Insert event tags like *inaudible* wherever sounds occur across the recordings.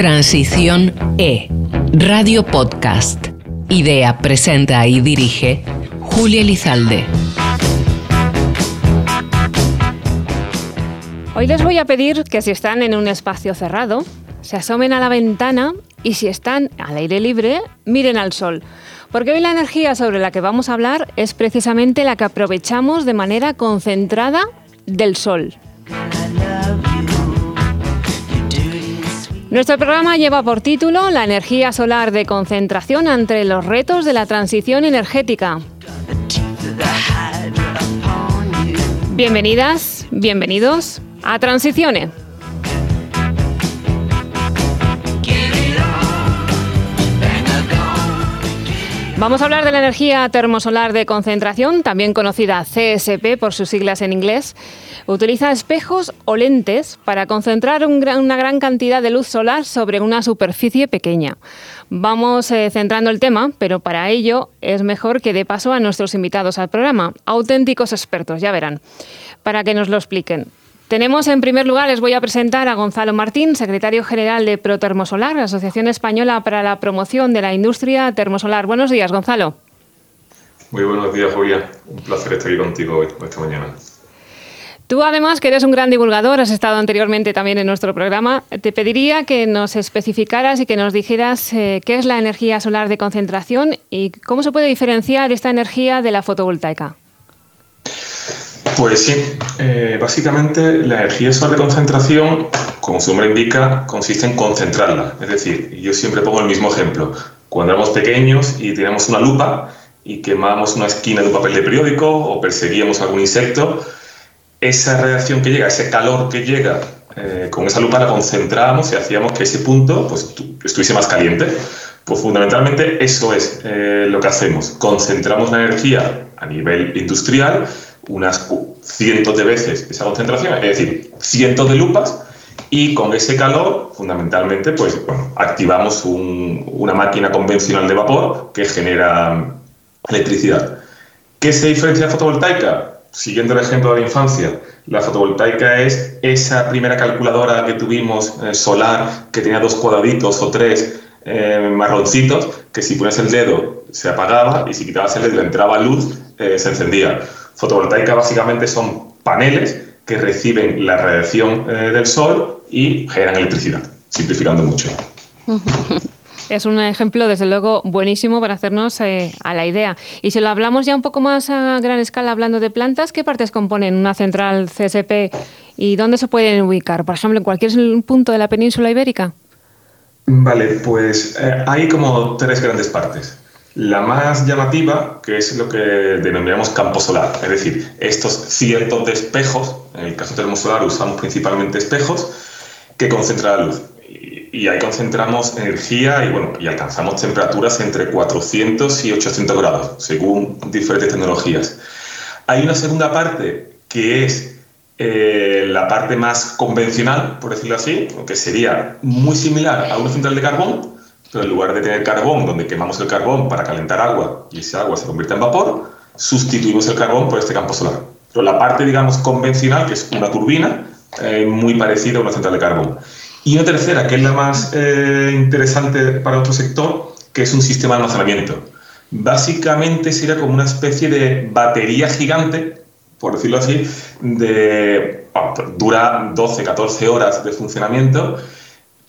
Transición E, Radio Podcast. Idea, presenta y dirige Julia Lizalde. Hoy les voy a pedir que si están en un espacio cerrado, se asomen a la ventana y si están al aire libre, miren al sol. Porque hoy la energía sobre la que vamos a hablar es precisamente la que aprovechamos de manera concentrada del sol. Nuestro programa lleva por título La energía solar de concentración ante los retos de la transición energética. Bienvenidas, bienvenidos a Transiciones. Vamos a hablar de la energía termosolar de concentración, también conocida CSP por sus siglas en inglés. Utiliza espejos o lentes para concentrar una gran cantidad de luz solar sobre una superficie pequeña. Vamos eh, centrando el tema, pero para ello es mejor que dé paso a nuestros invitados al programa, auténticos expertos, ya verán, para que nos lo expliquen. Tenemos en primer lugar, les voy a presentar a Gonzalo Martín, secretario general de Protermosolar, la Asociación Española para la Promoción de la Industria Termosolar. Buenos días, Gonzalo. Muy buenos días, Julia. Un placer estar aquí contigo hoy, esta mañana. Tú además, que eres un gran divulgador, has estado anteriormente también en nuestro programa, te pediría que nos especificaras y que nos dijeras eh, qué es la energía solar de concentración y cómo se puede diferenciar esta energía de la fotovoltaica. Pues sí, eh, básicamente la energía solar de concentración, como su nombre indica, consiste en concentrarla. Es decir, yo siempre pongo el mismo ejemplo. Cuando éramos pequeños y teníamos una lupa y quemábamos una esquina de un papel de periódico o perseguíamos algún insecto, esa radiación que llega, ese calor que llega eh, con esa lupa la concentrábamos y hacíamos que ese punto pues, estuviese más caliente. Pues fundamentalmente eso es eh, lo que hacemos. Concentramos la energía a nivel industrial unas cientos de veces esa concentración, es decir, cientos de lupas, y con ese calor, fundamentalmente, pues activamos una máquina convencional de vapor que genera electricidad. ¿Qué se diferencia de fotovoltaica? Siguiendo el ejemplo de la infancia, la fotovoltaica es esa primera calculadora que tuvimos eh, solar que tenía dos cuadraditos o tres eh, marroncitos que si pones el dedo se apagaba y si quitabas el dedo entraba luz, eh, se encendía. Fotovoltaica básicamente son paneles que reciben la radiación eh, del sol y generan electricidad, simplificando mucho. *laughs* Es un ejemplo, desde luego, buenísimo para hacernos eh, a la idea. Y si lo hablamos ya un poco más a gran escala, hablando de plantas, ¿qué partes componen una central CSP y dónde se pueden ubicar? Por ejemplo, en cualquier punto de la península ibérica. Vale, pues eh, hay como tres grandes partes. La más llamativa, que es lo que denominamos campo solar, es decir, estos cientos de espejos, en el caso termosolar usamos principalmente espejos, que concentran la luz. Y ahí concentramos energía y, bueno, y alcanzamos temperaturas entre 400 y 800 grados, según diferentes tecnologías. Hay una segunda parte que es eh, la parte más convencional, por decirlo así, que sería muy similar a una central de carbón, en lugar de tener carbón, donde quemamos el carbón para calentar agua y ese agua se convierte en vapor, sustituimos el carbón por este campo solar. Pero la parte, digamos, convencional, que es una turbina, eh, muy parecida a una central de carbón. Y una tercera, que es la más eh, interesante para otro sector, que es un sistema de almacenamiento. Básicamente sería como una especie de batería gigante, por decirlo así, de, dura 12, 14 horas de funcionamiento,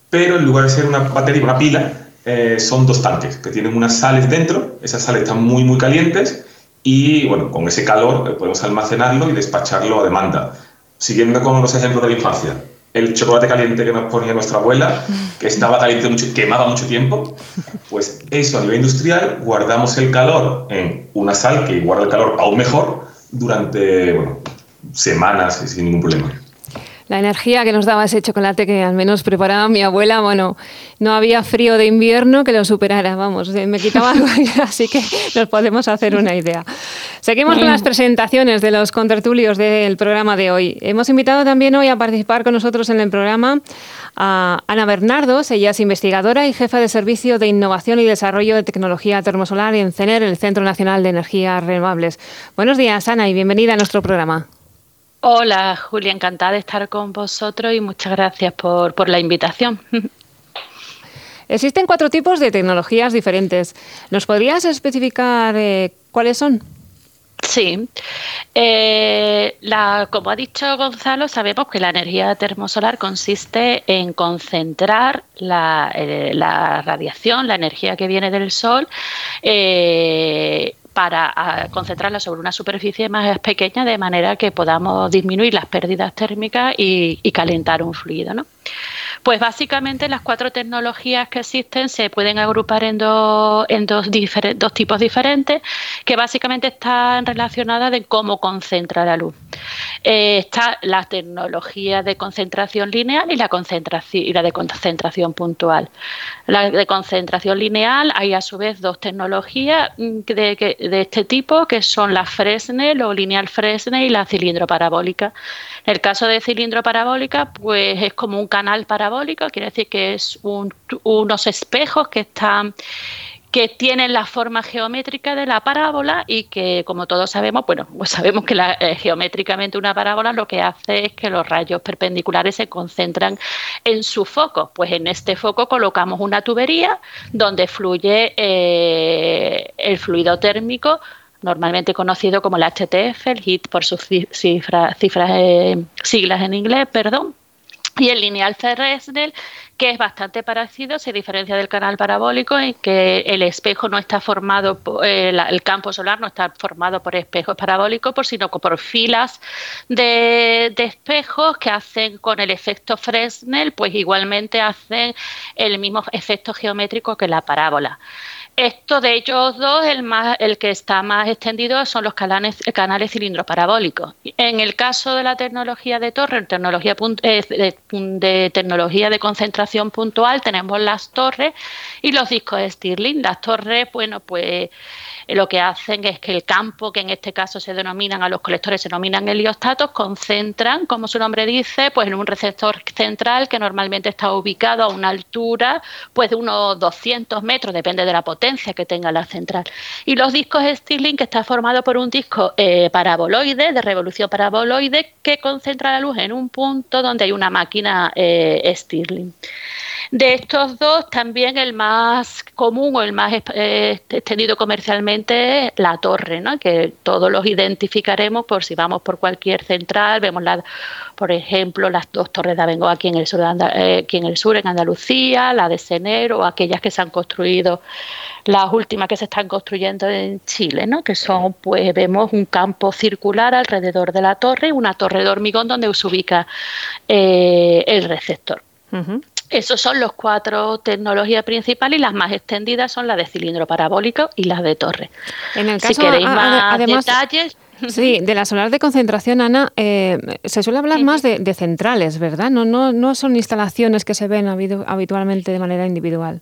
pero en lugar de ser una batería, una pila, eh, son dos tanques que tienen unas sales dentro, esas sales están muy muy calientes y bueno, con ese calor eh, podemos almacenarlo y despacharlo a demanda. Siguiendo con los ejemplos de la infancia, el chocolate caliente que nos ponía nuestra abuela, que estaba caliente mucho, quemaba mucho tiempo, pues eso a nivel industrial guardamos el calor en una sal que guarda el calor aún mejor durante semanas sin ningún problema la energía que nos daba ese chocolate que al menos preparaba mi abuela, bueno, no había frío de invierno que lo superara, vamos, me quitaba algo, *laughs* así que nos podemos hacer una idea. Seguimos con las presentaciones de los contertulios del programa de hoy. Hemos invitado también hoy a participar con nosotros en el programa a Ana Bernardos, ella es investigadora y jefa de Servicio de Innovación y Desarrollo de Tecnología Termosolar en CENER, el Centro Nacional de Energías Renovables. Buenos días, Ana, y bienvenida a nuestro programa. Hola, Julia, encantada de estar con vosotros y muchas gracias por, la invitación. *laughs* Existen cuatro tipos de tecnologías diferentes. ¿Nos podrías especificar eh, cuáles son? Sí, eh, la, como ha dicho Gonzalo, sabemos que la energía termosolar consiste en concentrar la, eh, radiación, la energía que viene del sol, eh, para concentrarla sobre una superficie más pequeña de manera que podamos disminuir las pérdidas térmicas y, y calentar un fluido. ¿no? Pues básicamente las cuatro tecnologías que existen se pueden agrupar en, dos, en dos, dos tipos diferentes que básicamente están relacionadas de cómo concentra la luz. Eh, está la tecnología de concentración lineal y la, concentración, y la de concentración puntual. La de concentración lineal hay a su vez dos tecnologías mm, de, de este tipo que son la Fresnel o lineal Fresnel y la cilindro parabólica. En el caso de cilindro parabólica, pues es como un canal parabólico, quiere decir que es unos espejos que están que tienen la forma geométrica de la parábola y que, como todos sabemos, bueno, pues sabemos que eh, geométricamente una parábola lo que hace es que los rayos perpendiculares se concentran en su foco. Pues en este foco colocamos una tubería donde fluye eh, el fluido térmico normalmente conocido como el HTF, el HIT por sus cifras, eh, siglas en inglés, perdón, y el lineal Fresnel, que es bastante parecido, se diferencia del canal parabólico en que el espejo no está formado, eh, el campo solar no está formado por espejos parabólicos, sino por filas de, de, espejos que hacen con el efecto Fresnel, pues igualmente hacen el mismo efecto geométrico que la parábola. Esto de ellos dos, el, más, el que está más extendido son los canales, canales cilindros parabólicos. En el caso de la tecnología de torre, tecnología eh, de, de, tecnología de concentración puntual, tenemos las torres y los discos Stirling. Las torres, bueno, pues lo que hacen es que el campo, que en este caso se denominan a los colectores, se denominan heliostatos, concentran, como su nombre dice, pues en un receptor central que normalmente está ubicado a una altura pues de unos 200 metros, depende de la potencia que tenga la central. Y los discos Stirling, que está formado por un disco eh, paraboloide, de revolución paraboloide, que concentra la luz en un punto donde hay una máquina eh, Stirling. De estos dos, también el más común o el más eh, extendido comercialmente es la torre, ¿no? que todos los identificaremos por si vamos por cualquier central, vemos la, por ejemplo las dos torres de Abengoa aquí en el sur, eh, aquí en el sur en Andalucía, la de Senero o aquellas que se han construido, las últimas que se están construyendo en Chile, ¿no? que son, pues vemos un campo circular alrededor de la torre una torre de hormigón donde se ubica eh, el receptor. Esos son los cuatro tecnologías principales y las más extendidas son las de cilindro parabólico y las de torre. En el caso, si queréis más detalles. Sí, *laughs* de la solar de concentración, Ana, eh, se suele hablar más de, centrales, ¿verdad? No, no, no son instalaciones que se ven habitualmente de manera individual.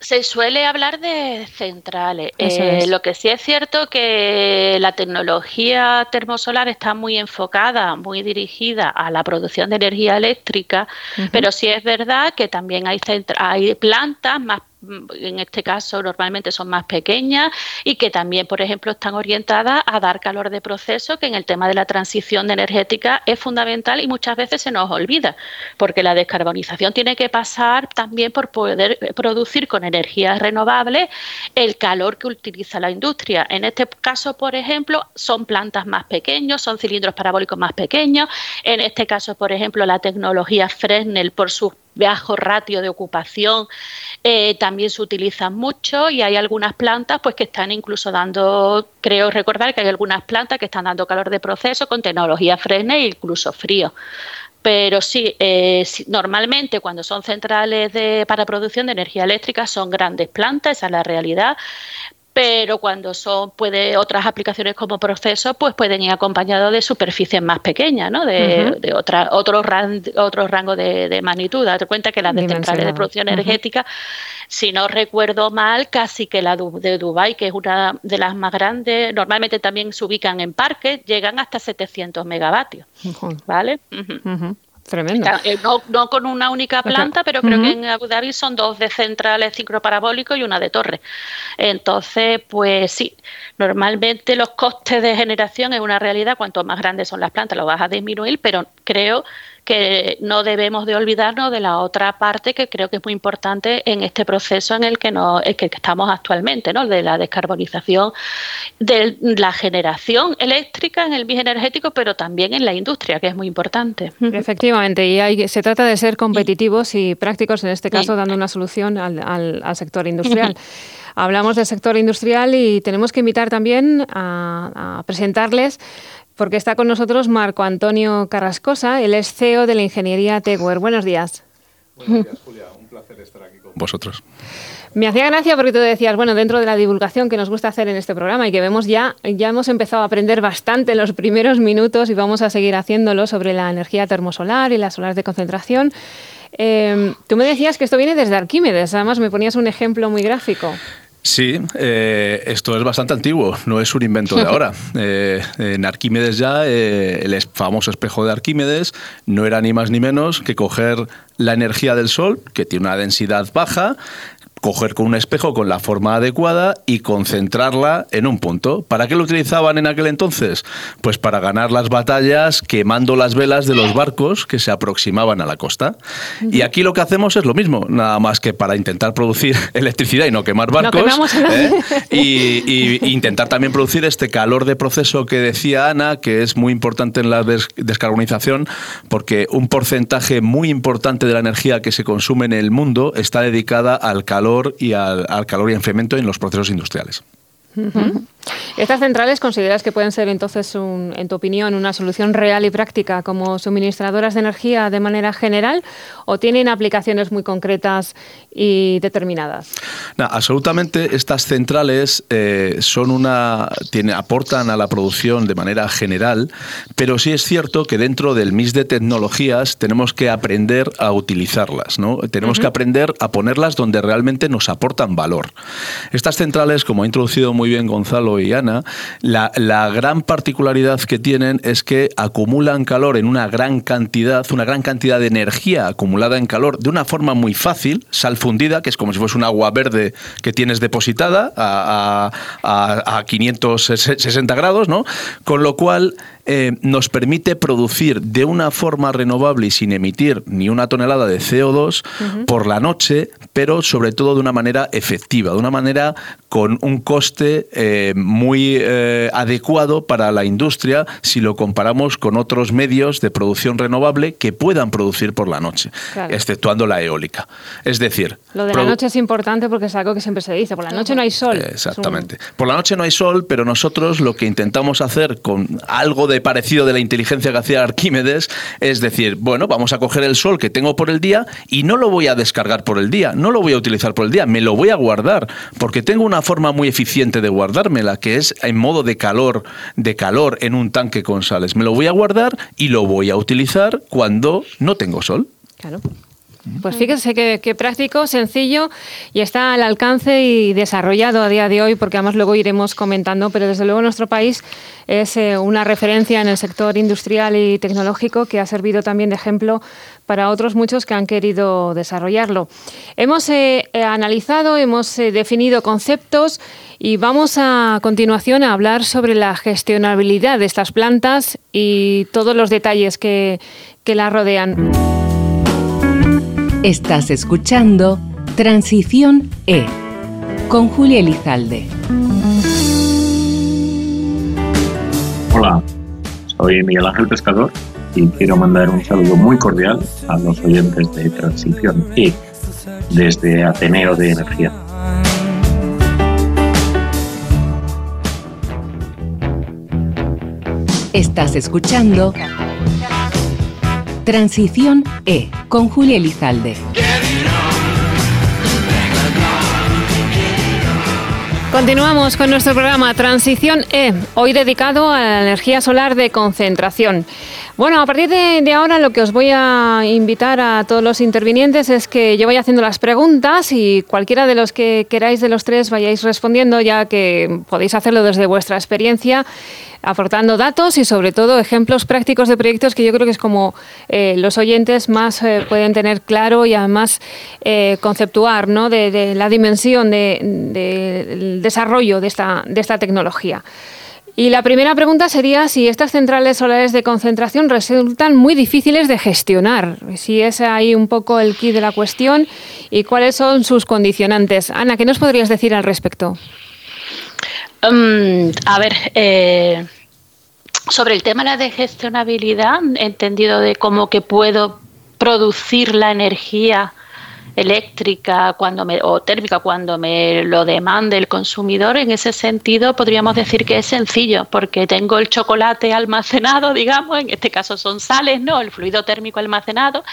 Se suele hablar de centrales. Eh, lo que sí es cierto que la tecnología termosolar está muy enfocada, muy dirigida a la producción de energía eléctrica, pero sí es verdad que también hay, hay plantas más en este caso normalmente son más pequeñas y que también, por ejemplo, están orientadas a dar calor de proceso, que en el tema de la transición energética es fundamental y muchas veces se nos olvida, porque la descarbonización tiene que pasar también por poder producir con energías renovables el calor que utiliza la industria. En este caso, por ejemplo, son plantas más pequeños, son cilindros parabólicos más pequeños. En este caso, por ejemplo, la tecnología Fresnel por sus bajo ratio de ocupación eh, también se utilizan mucho y hay algunas plantas pues que están incluso dando, creo recordar que hay algunas plantas que están dando calor de proceso con tecnología Fresnel e incluso frío. Pero sí, eh, normalmente cuando son centrales de, para producción de energía eléctrica son grandes plantas, esa es la realidad, pero cuando son puede otras aplicaciones como procesos pues pueden ir acompañados de superficies más pequeñas ¿no? de, de otra, otro, otro rango de, magnitud. Date cuenta que las de centrales de producción energética si no recuerdo mal casi que la de Dubai que es una de las más grandes normalmente también se ubican en parques llegan hasta 700 megavatios vale Tremendo. Eh, no, con una única planta, pero creo que en Abu Dhabi son dos de centrales parabólicos y una de torre. Entonces, pues sí, normalmente los costes de generación es una realidad. Cuanto más grandes son las plantas, lo vas a disminuir, pero creo que no debemos de olvidarnos de la otra parte que creo que es muy importante en este proceso en el que, no, que estamos actualmente, ¿no? de la descarbonización de la generación eléctrica en el bien energético, pero también en la industria, que es muy importante. Efectivamente, y hay, se trata de ser competitivos y prácticos, en este caso, dando una solución al, al sector industrial. *laughs* Hablamos del sector industrial y tenemos que invitar también a, presentarles porque está con nosotros Marco Antonio Carrascosa, el es CEO de la Ingeniería Teguer. Buenos días. Buenos días, Julia. Un placer estar aquí con vosotros. Me hacía gracia porque tú decías, bueno, dentro de la divulgación que nos gusta hacer en este programa y que vemos ya, ya hemos empezado a aprender bastante en los primeros minutos y vamos a seguir haciéndolo sobre la energía termosolar y las solares de concentración. Eh, tú me decías que esto viene desde Arquímedes, además me ponías un ejemplo muy gráfico. Sí, eh, esto es bastante antiguo, no es un invento de *laughs* ahora. Eh, en Arquímedes ya, eh, el famoso espejo de Arquímedes no era ni más ni menos que coger la energía del Sol, que tiene una densidad baja, coger con un espejo con la forma adecuada y concentrarla en un punto. ¿Para qué lo utilizaban en aquel entonces? Pues para ganar las batallas quemando las velas de los barcos que se aproximaban a la costa. Y aquí lo que hacemos es lo mismo, nada más que para intentar producir *laughs* electricidad y no quemar barcos. ¿eh? *laughs* y, intentar también producir este calor de proceso que decía Ana, que es muy importante en la descarbonización, porque un porcentaje muy importante de la energía que se consume en el mundo está dedicada al calor y al, al calor y enfriamiento en los procesos industriales. ¿Estas centrales consideras que pueden ser entonces, en tu opinión, una solución real y práctica como suministradoras de energía de manera general o tienen aplicaciones muy concretas y determinadas? absolutamente, estas centrales eh, son una, tiene, aportan a la producción de manera general, pero sí es cierto que dentro del MIS de tecnologías tenemos que aprender a utilizarlas, ¿no? Tenemos que aprender a ponerlas donde realmente nos aportan valor. Estas centrales, como ha introducido muy bien Gonzalo y Ana, la, gran particularidad que tienen es que acumulan calor en una gran cantidad, una gran cantidad de energía acumulada en calor de una forma muy fácil, sal fundida, que es como si fuese un agua verde que tienes depositada a, a, a 560 grados, ¿no? Con lo cual eh, nos permite producir de una forma renovable y sin emitir ni una tonelada de CO2 por la noche, pero sobre todo de una manera efectiva, de una manera con un coste eh, muy eh, adecuado para la industria si lo comparamos con otros medios de producción renovable que puedan producir por la noche, exceptuando la eólica. Es decir... Lo de la noche es importante porque es algo que siempre se dice, por la noche no hay sol. Exactamente. Por la noche no hay sol, pero nosotros lo que intentamos hacer con algo de parecido de la inteligencia que hacía Arquímedes, es decir, bueno, vamos a coger el sol que tengo por el día y no lo voy a descargar por el día, no lo voy a utilizar por el día, me lo voy a guardar, porque tengo una forma muy eficiente de guardármela, que es en modo de calor, de calor en un tanque con sales. Me lo voy a guardar y lo voy a utilizar cuando no tengo sol. Claro. Pues fíjese qué práctico, sencillo y está al alcance y desarrollado a día de hoy, porque además luego iremos comentando, pero desde luego nuestro país es eh, una referencia en el sector industrial y tecnológico que ha servido también de ejemplo para otros muchos que han querido desarrollarlo. Hemos eh, eh, analizado, hemos definido conceptos y vamos a, continuación a hablar sobre la gestionabilidad de estas plantas y todos los detalles que, que la rodean. Estás escuchando Transición E con Julia Elizalde. Hola, soy Miguel Ángel Pescador y quiero mandar un saludo muy cordial a los oyentes de Transición E desde Ateneo de Energía. Estás escuchando Transición E con Julia Elizalde. Continuamos con nuestro programa Transición E, hoy dedicado a la energía solar de concentración. Bueno, a partir de, ahora lo que os voy a invitar a todos los intervinientes es que yo vaya haciendo las preguntas y cualquiera de los que queráis de los tres vayáis respondiendo, ya que podéis hacerlo desde vuestra experiencia aportando datos y sobre todo ejemplos prácticos de proyectos que yo creo que es como eh, los oyentes más eh, pueden tener claro y además eh, conceptuar ¿no? de, la dimensión del desarrollo de esta, de esta tecnología. Y la primera pregunta sería si estas centrales solares de concentración resultan muy difíciles de gestionar, si es ahí un poco el key de la cuestión y cuáles son sus condicionantes. Ana, ¿qué nos podrías decir al respecto? Um, a ver, eh, sobre el tema de la gestionabilidad, entendido de cómo que puedo producir la energía eléctrica cuando me, o térmica cuando me lo demande el consumidor, en ese sentido podríamos decir que es sencillo, porque tengo el chocolate almacenado, *laughs* digamos, en este caso son sales, ¿no? El fluido térmico almacenado.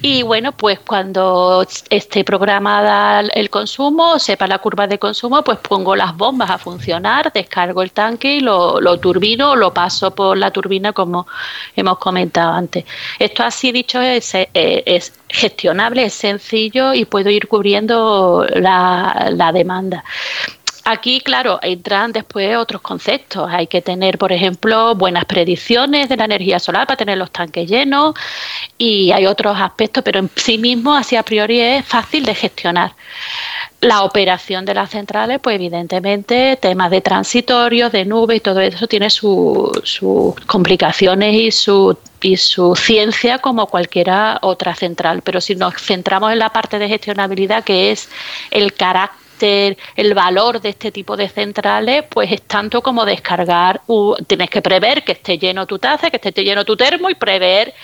Y bueno, pues cuando esté programada el consumo, sepa la curva de consumo, pues pongo las bombas a funcionar, descargo el tanque y lo, lo turbino, lo paso por la turbina como hemos comentado antes. Esto así dicho es, es gestionable, es sencillo y puedo ir cubriendo la, demanda. Aquí, claro, entran después otros conceptos. Hay que tener, por ejemplo, buenas predicciones de la energía solar para tener los tanques llenos y hay otros aspectos, pero en sí mismo, así a priori, es fácil de gestionar. La operación de las centrales, pues evidentemente, temas de transitorios, de nube y todo eso tiene sus complicaciones y su, y su ciencia como cualquiera otra central. Pero si nos centramos en la parte de gestionabilidad, que es el carácter el valor de este tipo de centrales, pues es tanto como descargar, tienes que prever que esté lleno tu taza, que esté lleno tu termo y prever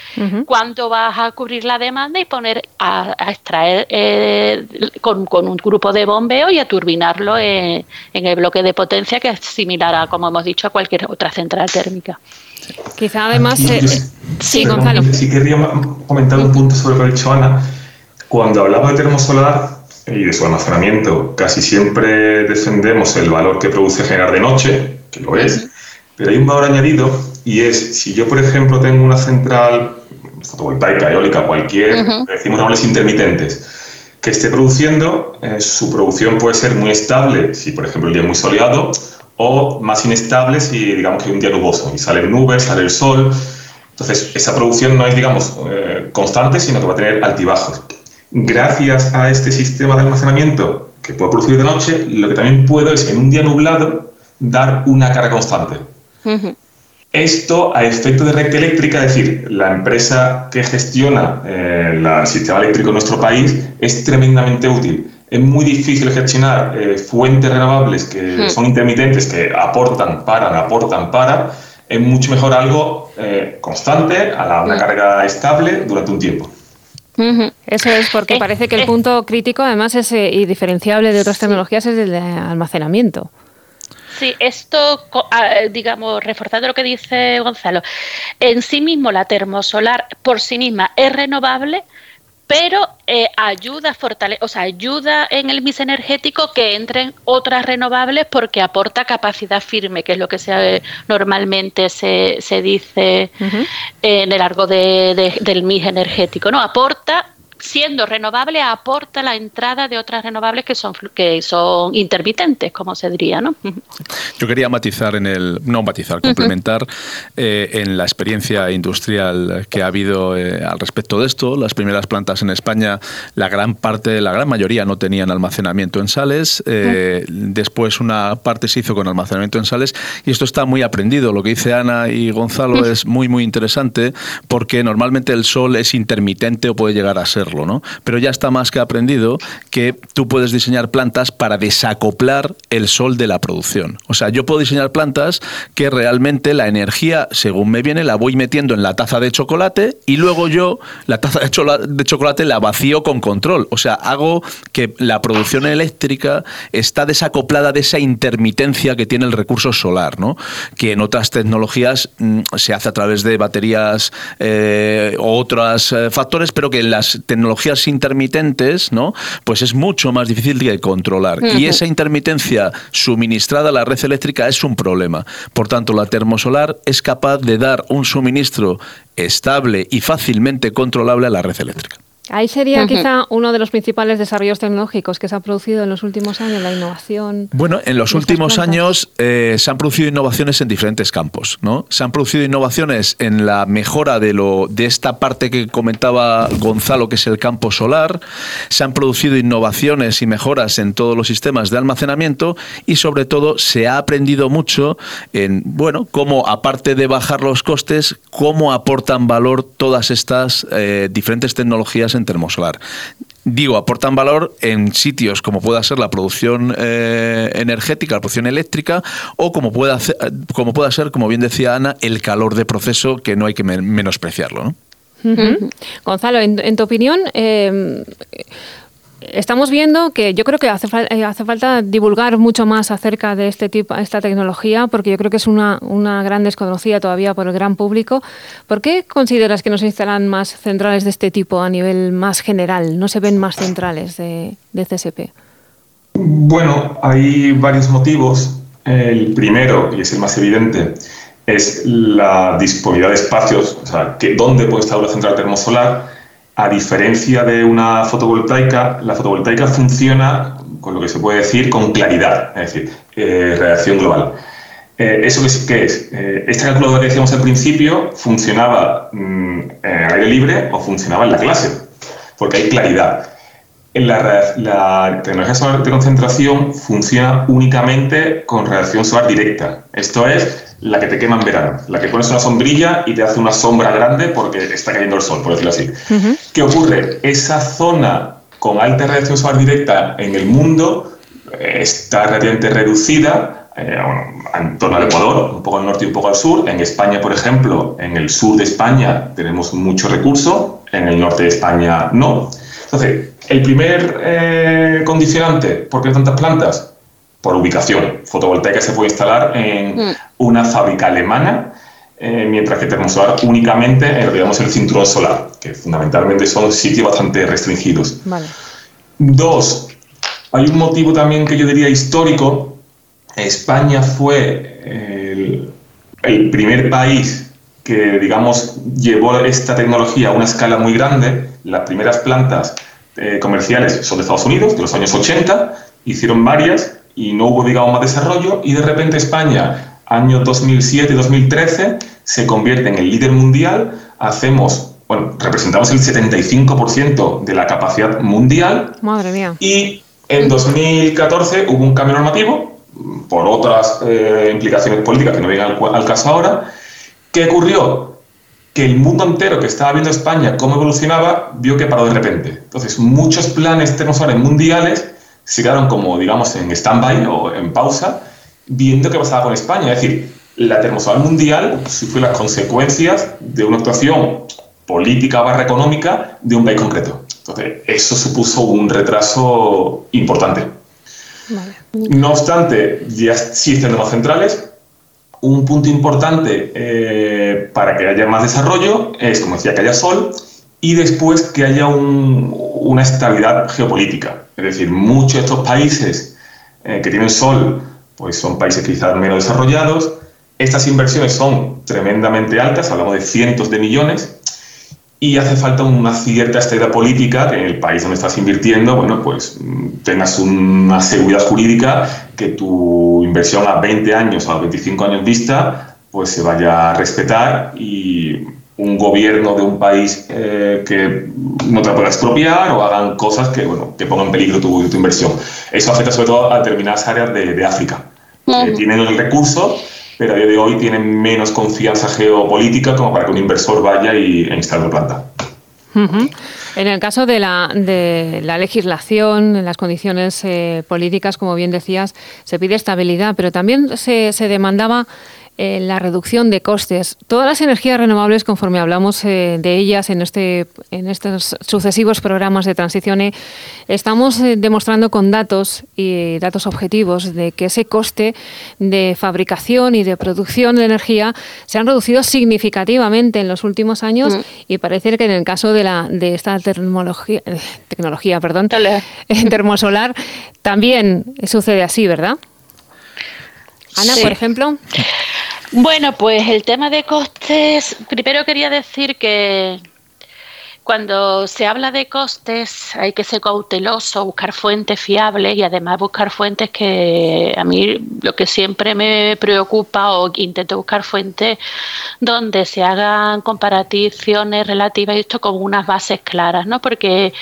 cuánto vas a cubrir la demanda y poner a, extraer eh, con, un grupo de bombeo y a turbinarlo en, el bloque de potencia que es similar a, como hemos dicho, a cualquier otra central térmica. Quizá además... Eh, sí, Gonzalo. Sí querría comentar un punto sobre lo que ha dicho Ana. Cuando hablaba de termosolar, y de su almacenamiento, casi siempre defendemos el valor que produce generar de noche, que lo es, pero hay un valor añadido y es, si yo por ejemplo tengo una central fotovoltaica, eólica, cualquier, decimos renovables intermitentes, que esté produciendo, eh, su producción puede ser muy estable si por ejemplo el día es muy soleado o más inestable si digamos que hay un día nuboso y salen nubes, sale el sol. Entonces, esa producción no es, digamos, eh, constante, sino que va a tener altibajos gracias a este sistema de almacenamiento que puedo producir de noche, lo que también puedo es en un día nublado dar una carga constante. Esto a efecto de red eléctrica, es decir, la empresa que gestiona eh, el sistema eléctrico en nuestro país es tremendamente útil. Es muy difícil gestionar eh, fuentes renovables que son intermitentes, que aportan, paran, aportan, para. Es mucho mejor algo eh, constante, a la, una carga estable durante un tiempo. Eso es porque eh, parece que el eh. punto crítico, además, es eh, y diferenciable de otras tecnologías, es el de almacenamiento. Sí, esto, ah, digamos, reforzando lo que dice Gonzalo, en sí mismo la termosolar por sí misma es renovable, pero eh, ayuda, fortale o sea, ayuda en el mix energético que entren otras renovables porque aporta capacidad firme, que es lo que se, normalmente se, se dice en el largo de, del mix energético. ¿no? Aporta siendo renovable aporta la entrada de otras renovables que son que son intermitentes, como se diría, ¿no? Yo quería matizar en el no matizar, complementar eh, en la experiencia industrial que ha habido eh, al respecto de esto. Las primeras plantas en España, la gran parte, la gran mayoría no tenían almacenamiento en sales. Eh, después una parte se hizo con almacenamiento en sales y esto está muy aprendido. Lo que dice Ana y Gonzalo es muy muy interesante porque normalmente el sol es intermitente o puede llegar a ser ¿no? Pero ya está más que aprendido que tú puedes diseñar plantas para desacoplar el sol de la producción. O sea, yo puedo diseñar plantas que realmente la energía, según me viene, la voy metiendo en la taza de chocolate y luego yo la taza de, chocolate la vacío con control. O sea, hago que la producción eléctrica está desacoplada de esa intermitencia que tiene el recurso solar, ¿no? Que en otras tecnologías mm, se hace a través de baterías eh, o otros eh, factores, pero que las tecnologías intermitentes, ¿no? Pues es mucho más difícil de controlar. Y esa intermitencia suministrada a la red eléctrica es un problema. Por tanto, la termosolar es capaz de dar un suministro estable y fácilmente controlable a la red eléctrica. Ahí sería quizá uno de los principales desarrollos tecnológicos que se ha producido en los últimos años, la innovación. Bueno, en los últimos años eh, se han producido innovaciones en diferentes campos, ¿no? Se han producido innovaciones en la mejora de lo de esta parte que comentaba Gonzalo, que es el campo solar. Se han producido innovaciones y mejoras en todos los sistemas de almacenamiento y sobre todo se ha aprendido mucho en, bueno, cómo aparte de bajar los costes, cómo aportan valor todas estas eh, diferentes tecnologías en termosolar. Digo, aportan valor en sitios como pueda ser la producción eh, energética, la producción eléctrica, o como pueda, como pueda ser, como bien decía Ana, el calor de proceso, que no hay que menospreciarlo. ¿no? Gonzalo, en, tu opinión, eh, estamos viendo que yo creo que hace, eh, hace, falta divulgar mucho más acerca de este tipo, esta tecnología, porque yo creo que es una, una, gran desconocida todavía por el gran público. ¿Por qué consideras que no se instalan más centrales de este tipo a nivel más general? ¿No se ven más centrales de, de CSP? Bueno, hay varios motivos. El primero, y es el más evidente, es la disponibilidad de espacios, o sea, que dónde puede estar una central termosolar a diferencia de una fotovoltaica, la fotovoltaica funciona con lo que se puede decir con claridad, es decir, eh, radiación global. Eh, ¿Eso qué, es? Eh, esta calculadora que decíamos al principio funcionaba mm, en aire libre o funcionaba en la clase, porque hay claridad. La, la, tecnología solar de concentración funciona únicamente con radiación solar directa. Esto es, la que te quema en verano, la que pones una sombrilla y te hace una sombra grande porque está cayendo el sol, por decirlo así. ¿Qué ocurre? Esa zona con alta radiación solar directa en el mundo eh, está relativamente reducida eh, en torno al Ecuador, un poco al norte y un poco al sur. En España, por ejemplo, en el sur de España tenemos mucho recurso, en el norte de España no. Entonces, el primer eh, condicionante, ¿por qué tantas plantas? por ubicación. Fotovoltaica se puede instalar en mm. una fábrica alemana, eh, mientras que termosolar únicamente en digamos, el cinturón solar, que fundamentalmente son sitios bastante restringidos. Dos, hay un motivo también que yo diría histórico. España fue el, primer país que, digamos, llevó esta tecnología a una escala muy grande. Las primeras plantas eh, comerciales son de Estados Unidos, de los años 80, hicieron varias y no hubo, digamos, más desarrollo y de repente España, año 2007-2013, se convierte en el líder mundial, hacemos, bueno, representamos el 75% de la capacidad mundial. Madre mía. Y en 2014 hubo un cambio normativo, por otras eh, implicaciones políticas que no vienen al, al caso ahora. ¿Qué ocurrió? Que el mundo entero que estaba viendo España cómo evolucionaba, vio que paró de repente. Entonces, muchos planes termosolares mundiales se quedaron como, digamos, en stand-by o en pausa, viendo qué pasaba con España. Es decir, la termosolar mundial sufrió las consecuencias de una actuación política barra económica de un país concreto. Entonces, eso supuso un retraso importante. No obstante, ya existen nuevas centrales. Un punto importante eh, para que haya más desarrollo es, como decía, que haya sol y después que haya una estabilidad geopolítica. Es decir, muchos de estos países eh, que tienen sol pues son países quizás menos desarrollados. Estas inversiones son tremendamente altas, hablamos de cientos de millones, y hace falta una cierta estabilidad política que en el país donde estás invirtiendo, bueno, pues mm, tengas una seguridad jurídica que tu inversión a 20 años o a 25 años vista pues se vaya a respetar y un gobierno de un país eh, que no te pueda expropiar o hagan cosas que, bueno, que pongan en peligro tu, inversión. Eso afecta sobre todo a determinadas áreas de, África. que tienen el recurso, pero a día de hoy tienen menos confianza geopolítica como para que un inversor vaya y, e instale una planta. En el caso de la, de la legislación, las condiciones eh, políticas, como bien decías, se pide estabilidad, pero también se demandaba eh, la reducción de costes. Todas las energías renovables, conforme hablamos eh, de ellas en, este, en estos sucesivos programas de transición, e, estamos eh, demostrando con datos y datos objetivos de que ese coste de fabricación y de producción de energía se han reducido significativamente en los últimos años mm. y parece que en el caso de, la, de esta tecnología, tecnología perdón, *laughs* termosolar también sucede así, ¿verdad? Ana, por ejemplo. Bueno, pues el tema de costes, primero quería decir que Cuando se habla de costes hay que ser cauteloso, buscar fuentes fiables y además buscar fuentes que a mí lo que siempre me preocupa o intento buscar fuentes donde se hagan comparaciones relativas y esto con unas bases claras, ¿no? Porque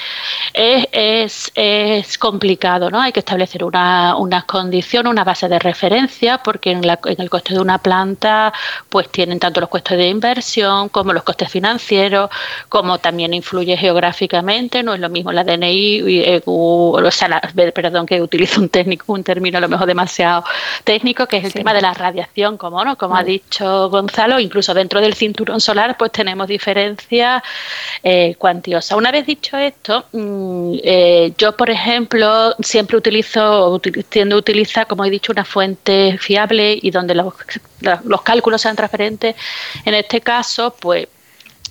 es, es, complicado, ¿no? Hay que establecer una, unas condiciones, una base de referencia, porque en, la, en el coste de una planta pues tienen tanto los costes de inversión como los costes financieros, como también influye geográficamente, no es lo mismo la DNI, eh, o sea, perdón que utilizo un técnico, un término a lo mejor demasiado técnico, que es el tema de la radiación, como no, como ha dicho Gonzalo, incluso dentro del cinturón solar, pues tenemos diferencias eh, cuantiosas. Una vez dicho esto, mm, eh, yo por ejemplo siempre utilizo, tiendo a utilizar, como he dicho, una fuente fiable y donde los, los cálculos sean transparentes. En este caso, pues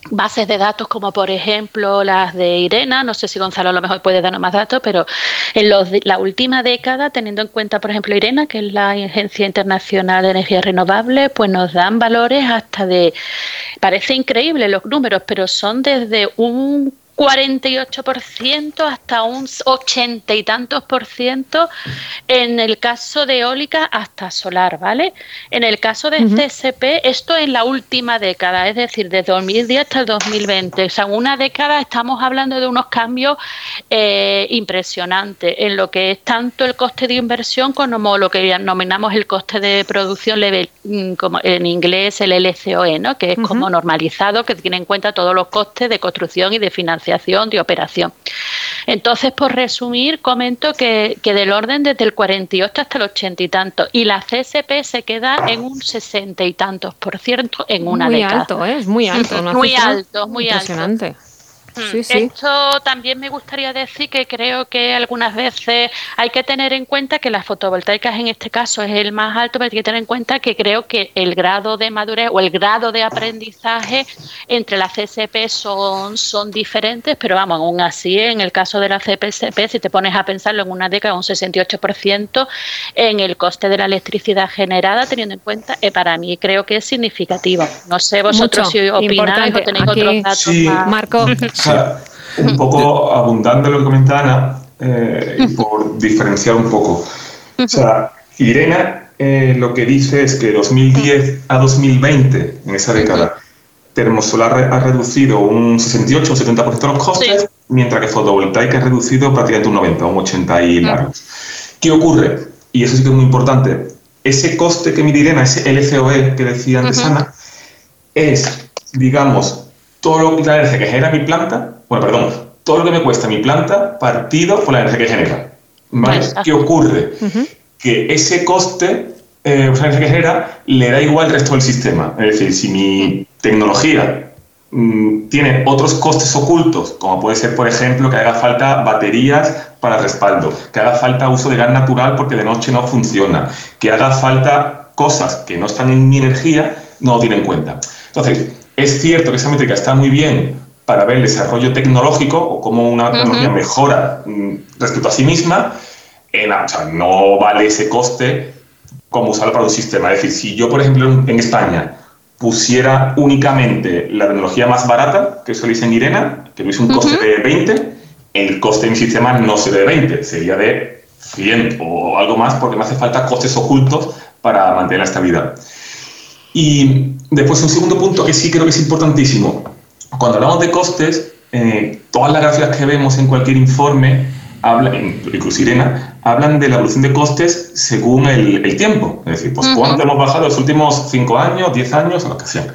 bases de datos como por ejemplo las de Irena, no sé si Gonzalo a lo mejor puede darnos más datos, pero en los, la última década, teniendo en cuenta por ejemplo Irena, que es la Agencia Internacional de Energía Renovable, pues nos dan valores hasta de, parece increíble los números, pero son desde un 48% hasta un 80 y tantos por ciento en el caso de eólica hasta solar, ¿vale? En el caso de CSP, esto en la última década, es decir, de 2010 hasta el 2020. O sea, en una década estamos hablando de unos cambios eh, impresionantes en lo que es tanto el coste de inversión como lo que denominamos el coste de producción level, mm, como en inglés el LCOE, ¿no? Que es como normalizado, que tiene en cuenta todos los costes de construcción y de financiación de operación. Entonces, por resumir, comento que, que, del orden desde el 48 hasta el 80 y tanto, y la CSP se queda en un 60 y tantos por ciento en una muy década. Alto, ¿eh? Es muy alto, muy alto, muy impresionante. alto. Mm, esto también me gustaría decir que creo que algunas veces hay que tener en cuenta que las fotovoltaicas en este caso es el más alto, pero hay que tener en cuenta que creo que el grado de madurez o el grado de aprendizaje entre las CSP son, son diferentes, pero vamos, aún así en el caso de la CPSP, si te pones a pensarlo en una década, un 68% en el coste de la electricidad generada, teniendo en cuenta, eh, para mí creo que es significativo. No sé vosotros si opináis o tenéis otros datos más. Marco. *laughs* un poco abundando lo que comenta Ana, eh, y por diferenciar un poco. O sea, Irena eh, lo que dice es que 2010 a 2020, en esa década, termosolar ha reducido un 68 o 70% de los costes, mientras que fotovoltaica ha reducido prácticamente un 90, un 80 y largos. ¿Qué ocurre? Y eso sí que es muy importante. Ese coste que mide Irena, ese LCOE que decía antes Ana, es, digamos, todo lo que la energía que genera mi planta, bueno, perdón, todo lo que me cuesta mi planta partido por la energía que genera. ¿Qué ocurre? Que ese coste, eh, sea, energía que genera, le da igual al resto del sistema. Es decir, si mi tecnología mm, tiene otros costes ocultos, como puede ser, por ejemplo, que haga falta baterías para respaldo, que haga falta uso de gas natural porque de noche no funciona, que haga falta cosas que no están en mi energía, no lo tiene en cuenta. Entonces, es cierto que esa métrica está muy bien para ver el desarrollo tecnológico o cómo una tecnología mejora mm, respecto a sí misma. En, o sea, no vale ese coste como usarlo para un sistema. Es decir, si yo, por ejemplo, en España pusiera únicamente la tecnología más barata, que eso en Irena, que tuviese un coste de 20, el coste de mi sistema no sería de 20, sería de 100 o algo más, porque me hace falta costes ocultos para mantener la estabilidad. Y después un segundo punto que sí creo que es importantísimo. Cuando hablamos de costes, eh, todas las gráficas que vemos en cualquier informe, hablan, incluso Irena, hablan de la evolución de costes según el, tiempo. Es decir, pues cuánto hemos bajado los últimos 5 años, 10 años, o lo que sea.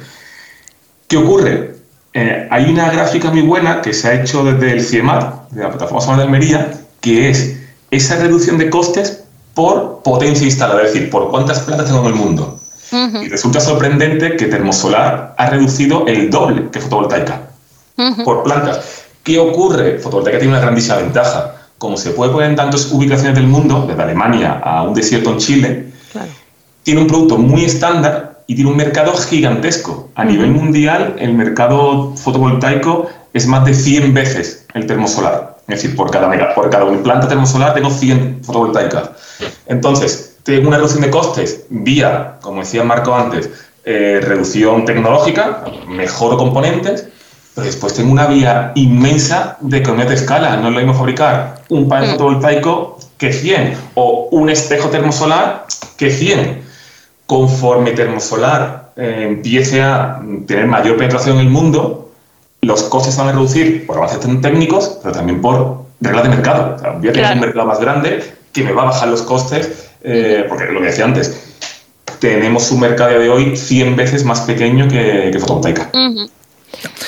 ¿Qué ocurre? Eh, hay una gráfica muy buena que se ha hecho desde el CIEMAT, de la Plataforma Solar de Almería, que es esa reducción de costes por potencia instalada, es decir, por cuántas plantas tengo en el mundo. Y resulta sorprendente que termosolar ha reducido el doble que fotovoltaica por plantas. ¿Qué ocurre? Fotovoltaica tiene una grandísima ventaja. Como se puede poner en tantas ubicaciones del mundo, desde Alemania a un desierto en Chile, tiene un producto muy estándar y tiene un mercado gigantesco. A nivel mundial, el mercado fotovoltaico es más de 100 veces el termosolar. Es decir, por cada, mega, por cada planta termosolar tengo 100 fotovoltaicas. Entonces, tengo una reducción de costes vía, como decía Marco antes, eh, reducción tecnológica, mejor componentes, pero después tengo una vía inmensa de economía de escala. No es lo mismo fabricar un panel Mm. fotovoltaico que 100 o un espejo termosolar que 100. Conforme termosolar eh, empiece a tener mayor penetración en el mundo, los costes van a reducir por avances técnicos, pero también por reglas de mercado. O sea, voy a tener Claro. un mercado más grande que me va a bajar los costes, eh, porque lo que decía antes, tenemos un mercado de hoy 100 veces más pequeño que, que fotovoltaica.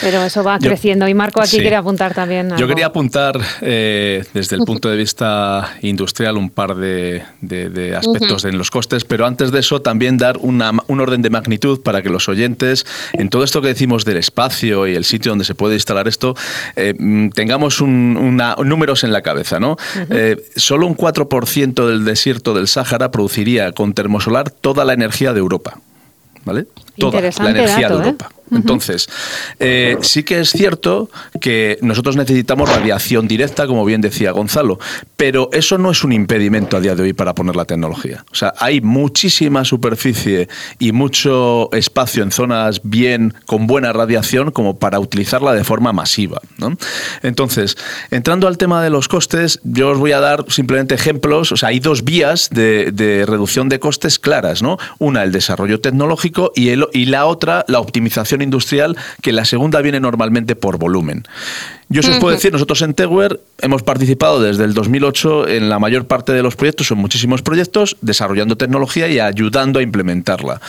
Pero eso va Yo- creciendo. Y Marco aquí Sí. quiere apuntar también. Yo quería apuntar eh, desde el punto de vista industrial un par de, de- de aspectos en los costes, pero antes de eso también dar una- un orden de magnitud para que los oyentes, en todo esto que decimos del espacio y el sitio donde se puede instalar esto, eh, mm, tengamos un- una- números en la cabeza. ¿no? Eh, solo un 4% del desierto del Sáhara produciría con termosolar toda la energía de Europa. ¿Vale? Toda la energía dato, de ¿eh? Europa. Entonces, eh, sí que es cierto que nosotros necesitamos radiación directa, como bien decía Gonzalo, pero eso no es un impedimento a día de hoy para poner la tecnología. O sea, hay muchísima superficie y mucho espacio en zonas bien, con buena radiación, como para utilizarla de forma masiva. ¿no? Entonces, entrando al tema de los costes, yo os voy a dar simplemente ejemplos. O sea, hay dos vías de, de reducción de costes claras, ¿no? Una, el desarrollo tecnológico y, el, y la otra, la optimización industrial, que la segunda viene normalmente por volumen. Yo os puedo decir, nosotros en Tewer hemos participado desde el 2008 en la mayor parte de los proyectos, son muchísimos proyectos, desarrollando tecnología y ayudando a implementarla.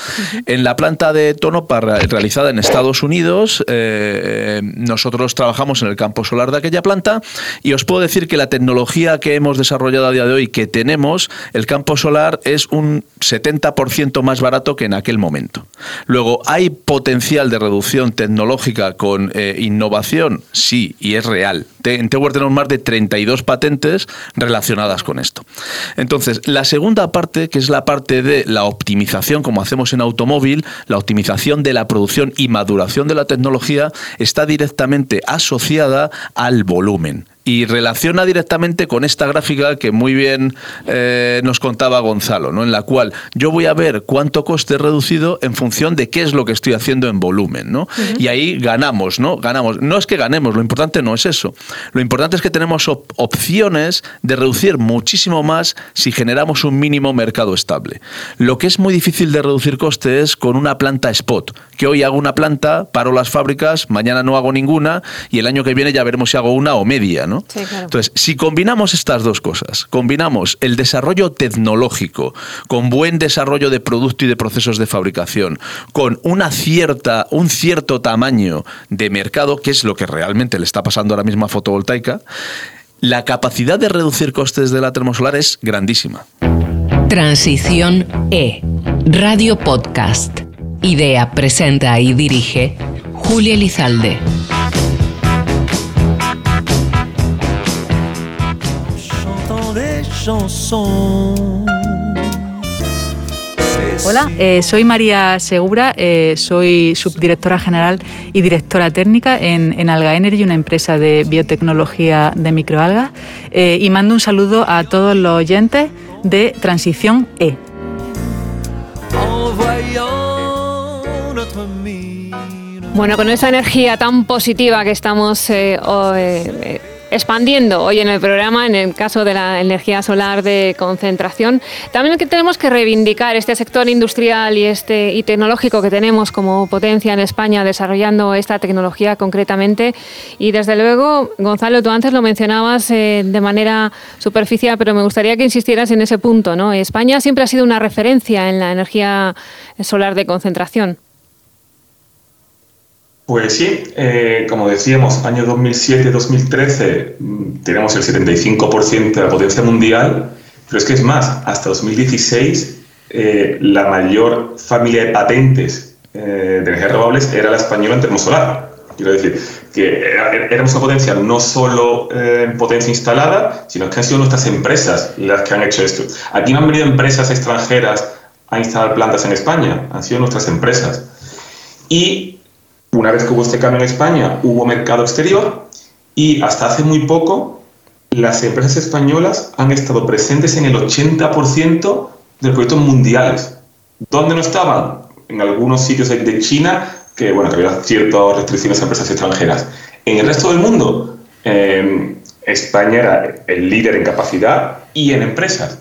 En la planta de Tonopa re- realizada en Estados Unidos, eh, nosotros trabajamos en el campo solar de aquella planta y os puedo decir que la tecnología que hemos desarrollado a día de hoy, que tenemos, el campo solar es un 70% más barato que en aquel momento. Luego, ¿hay potencial de reducción tecnológica con eh, innovación? Sí, y es real. En Tewer tenemos más de 32 patentes relacionadas con esto. Entonces, la segunda parte, que es la parte de la optimización, como hacemos en automóvil, la optimización de la producción y maduración de la tecnología, está directamente asociada al volumen y relaciona directamente con esta gráfica que muy bien eh, nos contaba Gonzalo, ¿no? en la cual yo voy a ver cuánto coste he reducido en función de qué es lo que estoy haciendo en volumen. ¿no? Y ahí ganamos, ¿no? Ganamos. No es que ganemos, lo importante no es eso. Lo importante es que tenemos op- opciones de reducir muchísimo más si generamos un mínimo mercado estable. Lo que es muy difícil de reducir coste es con una planta spot, que hoy hago una planta, paro las fábricas, mañana no hago ninguna y el año que viene ya veremos si hago una o media, ¿no? Sí, claro. Entonces, si combinamos estas dos cosas, combinamos el desarrollo tecnológico con buen desarrollo de producto y de procesos de fabricación, con una cierta, un cierto tamaño de mercado, que es lo que realmente le está pasando ahora mismo a fotovoltaica, la capacidad de reducir costes de la termosolar es grandísima. Transición E. Radio Podcast. Idea, presenta y dirige Julia Elizalde. Hola, eh, soy María Segura, eh, soy subdirectora general y directora técnica en, en Alga Energy, una empresa de biotecnología de microalgas, eh, y mando un saludo a todos los oyentes de Transición E. Bueno, con esa energía tan positiva que estamos eh, o- eh, eh, expandiendo hoy en el programa, en el caso de la energía solar de concentración, también que tenemos que reivindicar este sector industrial y este y tecnológico que tenemos como potencia en España desarrollando esta tecnología concretamente. Y desde luego, Gonzalo, tú antes lo mencionabas eh, de manera superficial, pero me gustaría que insistieras en ese punto, ¿no? España siempre ha sido una referencia en la energía solar de concentración. Pues sí, eh, como decíamos, año 2007-2013 mm, tenemos el 75% de la potencia mundial, pero es que es más, hasta 2016 eh, la mayor familia de patentes eh, de energías renovables era la española en termosolar. Quiero decir, que éramos una potencia no solo eh, en potencia instalada, sino que han sido nuestras empresas las que han hecho esto. Aquí no han venido empresas extranjeras a instalar plantas en España, han sido nuestras empresas. Y una vez que hubo este cambio en España, hubo mercado exterior y hasta hace muy poco las empresas españolas han estado presentes en el 80% de los proyectos mundiales. ¿Dónde no estaban? En algunos sitios de- China, que, bueno, que había ciertas restricciones a empresas extranjeras. En el resto del mundo, eh, España era el líder en capacidad y en empresas.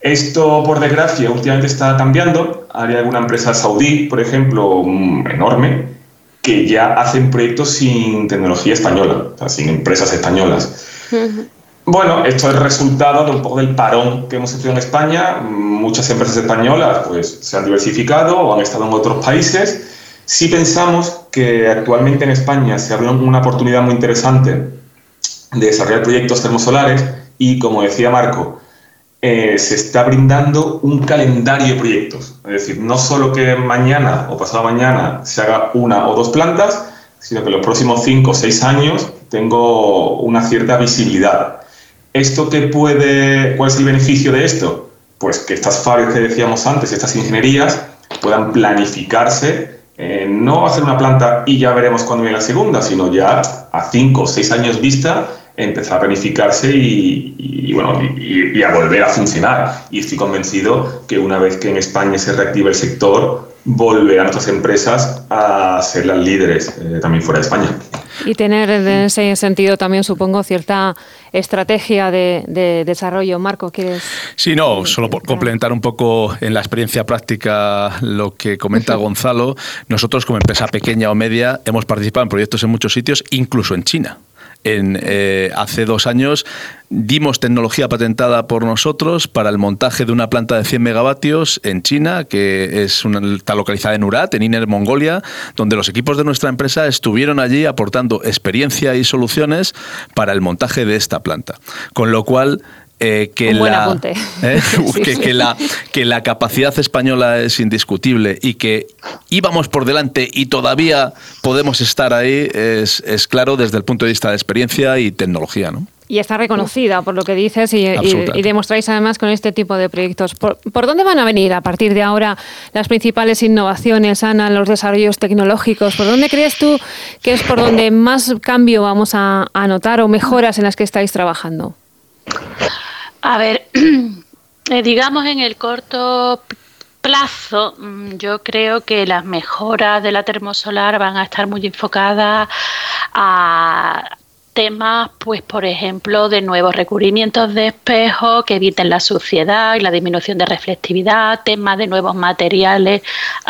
Esto, por desgracia, últimamente está cambiando. Hay alguna empresa saudí, por ejemplo, mm, enorme, que ya hacen proyectos sin tecnología española, o sea, sin empresas españolas. Bueno, esto es resultado de un poco del parón que hemos hecho en España. Muchas empresas españolas pues, se han diversificado o han estado en otros países. Si pensamos que actualmente en España se abre una oportunidad muy interesante de desarrollar proyectos termosolares y, como decía Marco, eh, se está brindando un calendario de proyectos. Es decir, no solo que mañana o pasado mañana se haga una o dos plantas, sino que en los próximos cinco o seis años tengo una cierta visibilidad. ¿Esto qué puede, cuál es el beneficio de esto? Pues que estas fábricas que decíamos antes, estas ingenierías, puedan planificarse, eh, no hacer una planta y ya veremos cuándo viene la segunda, sino ya a cinco o seis años vista empezar a planificarse y, bueno, y, a volver a funcionar. Y estoy convencido que una vez que en España se reactive el sector, volverán otras empresas a ser las líderes eh, también fuera de España. Y tener en ese sentido también, supongo, cierta estrategia de, desarrollo. Marco, ¿quieres...? Sí, no, solo por complementar un poco en la experiencia práctica lo que comenta Gonzalo. Nosotros, como empresa pequeña o media, hemos participado en proyectos en muchos sitios, incluso en China en, eh, hace dos años dimos tecnología patentada por nosotros para el montaje de una planta de 100 megavatios en China, que es una, está localizada en Urat, en Inner Mongolia, donde los equipos de nuestra empresa estuvieron allí aportando experiencia y soluciones para el montaje de esta planta. Con lo cual, eh, que, la, *laughs* eh, *laughs* que, la, que la capacidad española es indiscutible y que íbamos por delante y todavía podemos estar ahí es, es claro desde el punto de vista de experiencia y tecnología. ¿no? Y está reconocida por lo que dices y, y, demostráis además con este tipo de proyectos. ¿Por, dónde van a venir a partir de ahora las principales innovaciones, Ana, los desarrollos tecnológicos? ¿Por dónde crees tú que es por donde más cambio vamos a, a notar o mejoras en las que estáis trabajando? A ver, *clears throat* eh, digamos en el corto plazo, mm, yo creo que las mejoras de la termosolar van a estar muy enfocadas a temas, pues por ejemplo, de nuevos recubrimientos de espejos que eviten la suciedad y la disminución de reflectividad, temas de nuevos materiales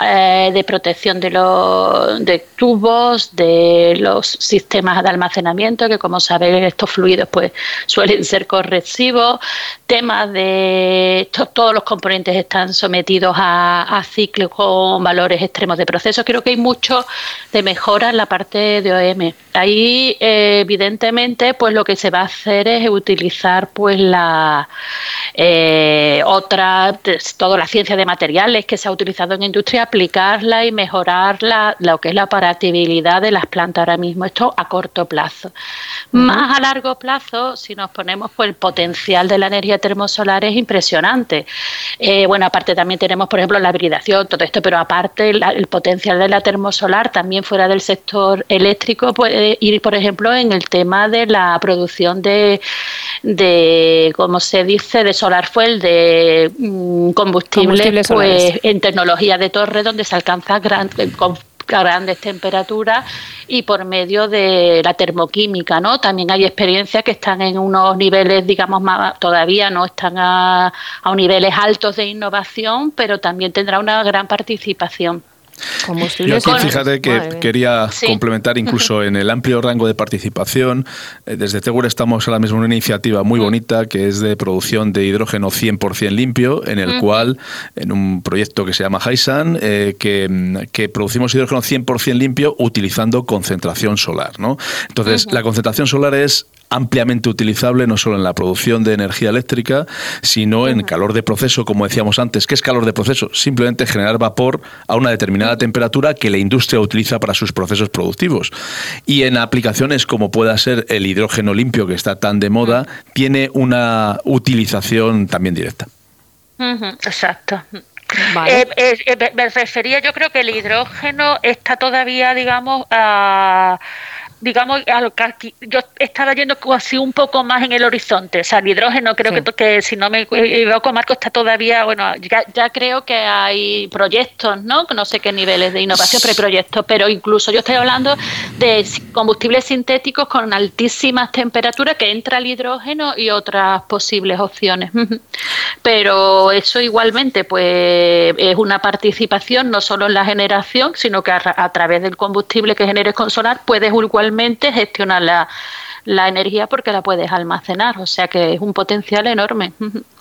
eh, de protección de los de tubos, de los sistemas de almacenamiento, que como saben estos fluidos pues suelen ser corresivos, temas de todos los componentes están sometidos a, a ciclos con valores extremos de proceso. Creo que hay mucho de mejora en la parte de OM. Ahí, eh, evidentemente, pues lo que se va a hacer es utilizar pues la eh, otra, toda la ciencia de materiales que se ha utilizado en industria, aplicarla y mejorar lo que es la operatividad de las plantas ahora mismo. Esto a corto plazo. Más a largo plazo, si nos ponemos, pues el potencial de la energía termosolar es impresionante. Eh, bueno, aparte también tenemos, por ejemplo, la hibridación, todo esto, pero aparte el potencial de la termosolar también fuera del sector eléctrico puede ir, por ejemplo, en el tema de la producción de, de como se dice, de solar fuel, de mm, combustible, pues en tecnología de torre donde se alcanza gran, con grandes temperaturas y por medio de la termoquímica, ¿no? También hay experiencias que están en unos niveles, digamos, más, todavía no están a, a niveles altos de innovación, pero también tendrá una gran participación. Yo aquí fíjate que quería complementar incluso *laughs* en el amplio rango de participación. Eh, desde Tegur estamos ahora mismo en una iniciativa muy mm. bonita que es de producción de hidrógeno 100% limpio, en el cual, en un proyecto que se llama Haisan, eh, que, producimos hidrógeno 100% limpio utilizando concentración solar. ¿no? Entonces, la concentración solar es ampliamente utilizable no solo en la producción de energía eléctrica, sino en calor de proceso, como decíamos antes. ¿Qué es calor de proceso? Simplemente generar vapor a una determinada temperatura que la industria utiliza para sus procesos productivos. Y en aplicaciones como pueda ser el hidrógeno limpio, que está tan de moda, tiene una utilización también directa. Exacto. Eh, eh, eh, me refería, yo creo que el hidrógeno está todavía, digamos, a digamos, a lo que aquí- yo estaba yendo así un poco más en el horizonte. O sea, el hidrógeno creo Sí. que, que si no me equivoco, Marco, está todavía, bueno, ya, ya creo que hay proyectos, ¿no? No sé qué niveles de innovación, pero hay proyectos. Pero incluso yo estoy hablando de combustibles sintéticos con altísimas temperaturas que entra el hidrógeno y otras posibles opciones. Pero eso igualmente, pues, es una participación no solo en la generación, sino que a, a través del combustible que generes con solar puedes igualmente gestionar la, la energía porque la puedes almacenar. O sea que es un potencial enorme.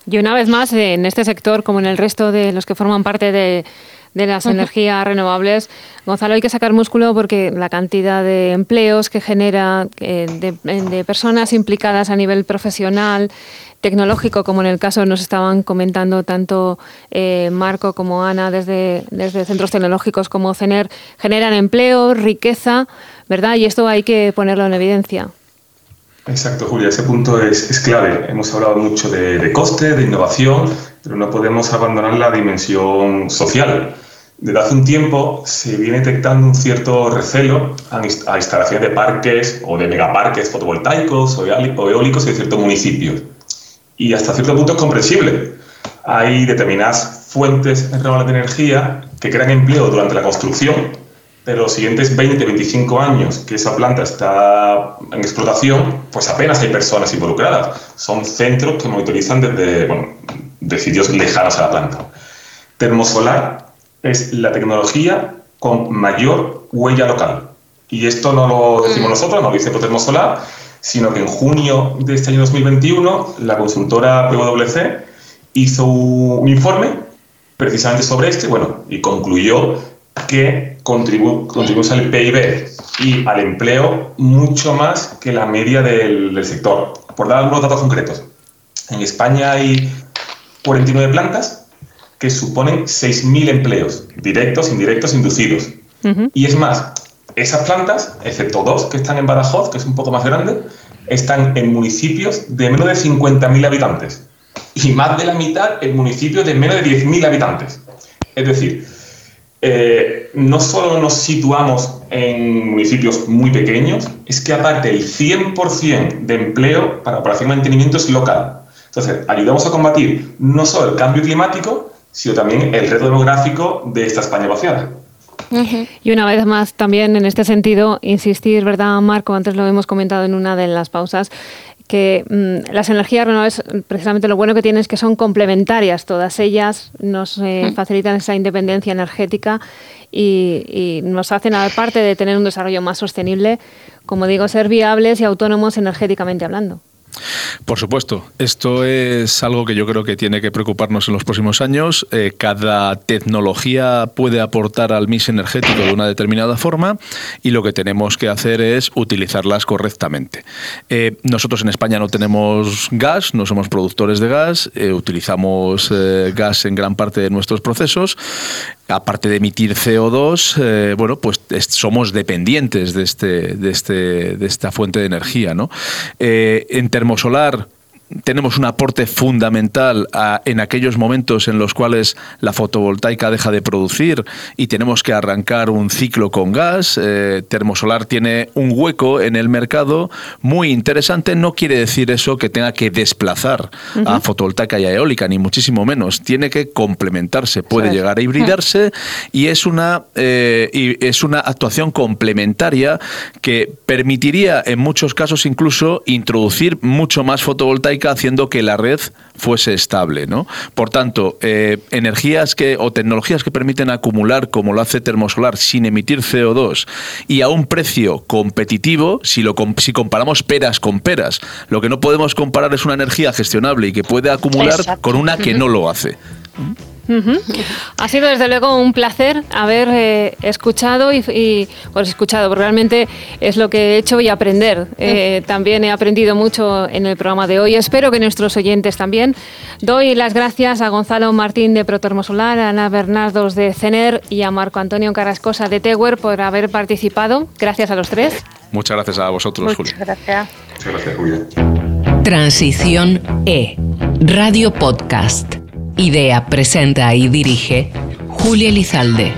Y una vez más, en este sector, como en el resto de los que forman parte de, de las energías renovables, Gonzalo, hay que sacar músculo porque la cantidad de empleos que genera, eh, de, de personas implicadas a nivel profesional, tecnológico, como en el caso nos estaban comentando tanto eh, Marco como Ana desde, desde centros tecnológicos como CENER, generan empleo, riqueza, ¿verdad? Y esto hay que ponerlo en evidencia. Exacto, Julia, ese punto es, es clave. Hemos hablado mucho de, de coste, de innovación, pero no podemos abandonar la dimensión social. Desde hace un tiempo se viene detectando un cierto recelo a, inst- a instalaciones de parques o de megaparques fotovoltaicos o o eólicos en ciertos municipios. Y hasta cierto punto es comprensible. Hay determinadas fuentes renovables de energía que crean empleo durante la construcción, pero los siguientes 20, 25 años que esa planta está en explotación, pues apenas hay personas involucradas. Son centros que monitorizan desde bueno, de sitios lejanos a la planta. Termosolar es la tecnología con mayor huella local. Y esto no lo decimos nosotros, no lo dice Termosolar, sino que en junio de este año 2021 la consultora PwC hizo un informe precisamente sobre este, bueno, y concluyó que contribu contribuimos al PIB y al empleo mucho más que la media del, del sector. Por dar unos datos concretos, en España hay 49 plantas que suponen 6.000 empleos, directos, indirectos, inducidos. Y es más, esas plantas, excepto dos que están en Badajoz, que es un poco más grande, están en municipios de menos de 50.000 habitantes. Y más de la mitad en municipios de menos de 10.000 habitantes. Es decir, eh, no solo nos situamos en municipios muy pequeños, es que aparte el 100% de empleo para operación y mantenimiento es local. Entonces, ayudamos a combatir no solo el cambio climático, sino también el reto demográfico de esta España vaciada. Y una vez más, también en este sentido, insistir, ¿verdad, Marco? Antes lo hemos comentado en una de las pausas, que mm, las energías renovables, precisamente lo bueno que tienen es que son complementarias. Todas ellas nos eh, facilitan esa independencia energética y, y nos hacen, aparte de tener un desarrollo más sostenible, como digo, ser viables y autónomos energéticamente hablando. Por supuesto, esto es algo que yo creo que tiene que preocuparnos en los próximos años. Eh, cada tecnología puede aportar al mix energético de una determinada forma y lo que tenemos que hacer es utilizarlas correctamente. Eh, nosotros en España no tenemos gas, no somos productores de gas, eh, utilizamos gas en gran parte de nuestros procesos. Aparte de emitir CO2, eh, bueno, pues es- somos dependientes de, este, de, este, de esta fuente de energía. ¿no? Eh, en termosolar tenemos un aporte fundamental a- en aquellos momentos en los cuales la fotovoltaica deja de producir y tenemos que arrancar un ciclo con gas. Eh, termosolar tiene un hueco en el mercado muy interesante. No quiere decir eso que tenga que desplazar a fotovoltaica y a eólica, ni muchísimo menos. Tiene que complementarse, puede llegar a hibridarse y es una, eh, y es una actuación complementaria que permitiría en muchos casos incluso introducir mucho más fotovoltaica haciendo que la red fuese estable. ¿no? Por tanto, eh, energías que, o tecnologías que permiten acumular como lo hace termosolar sin emitir CO2 y a un precio competitivo, si, lo, si comparamos peras con peras, lo que no podemos comparar es una energía gestionable y que puede acumular Exacto. con una que no lo hace. Ha sido desde luego un placer haber eh, escuchado y, y, pues escuchado, porque realmente es lo que he hecho y aprender. Eh, también he aprendido mucho en el programa de hoy. Espero que nuestros oyentes también. Doy las gracias a Gonzalo Martín de Protermosolar, a Ana Bernardos de CENER y a Marco Antonio Carrascosa de Tewer por haber participado. Gracias a los tres. Muchas gracias a vosotros, Julio. Muchas gracias. Muchas gracias, Julia. Transición E. Radio Podcast. Idea, presenta y dirige Julia Lizalde.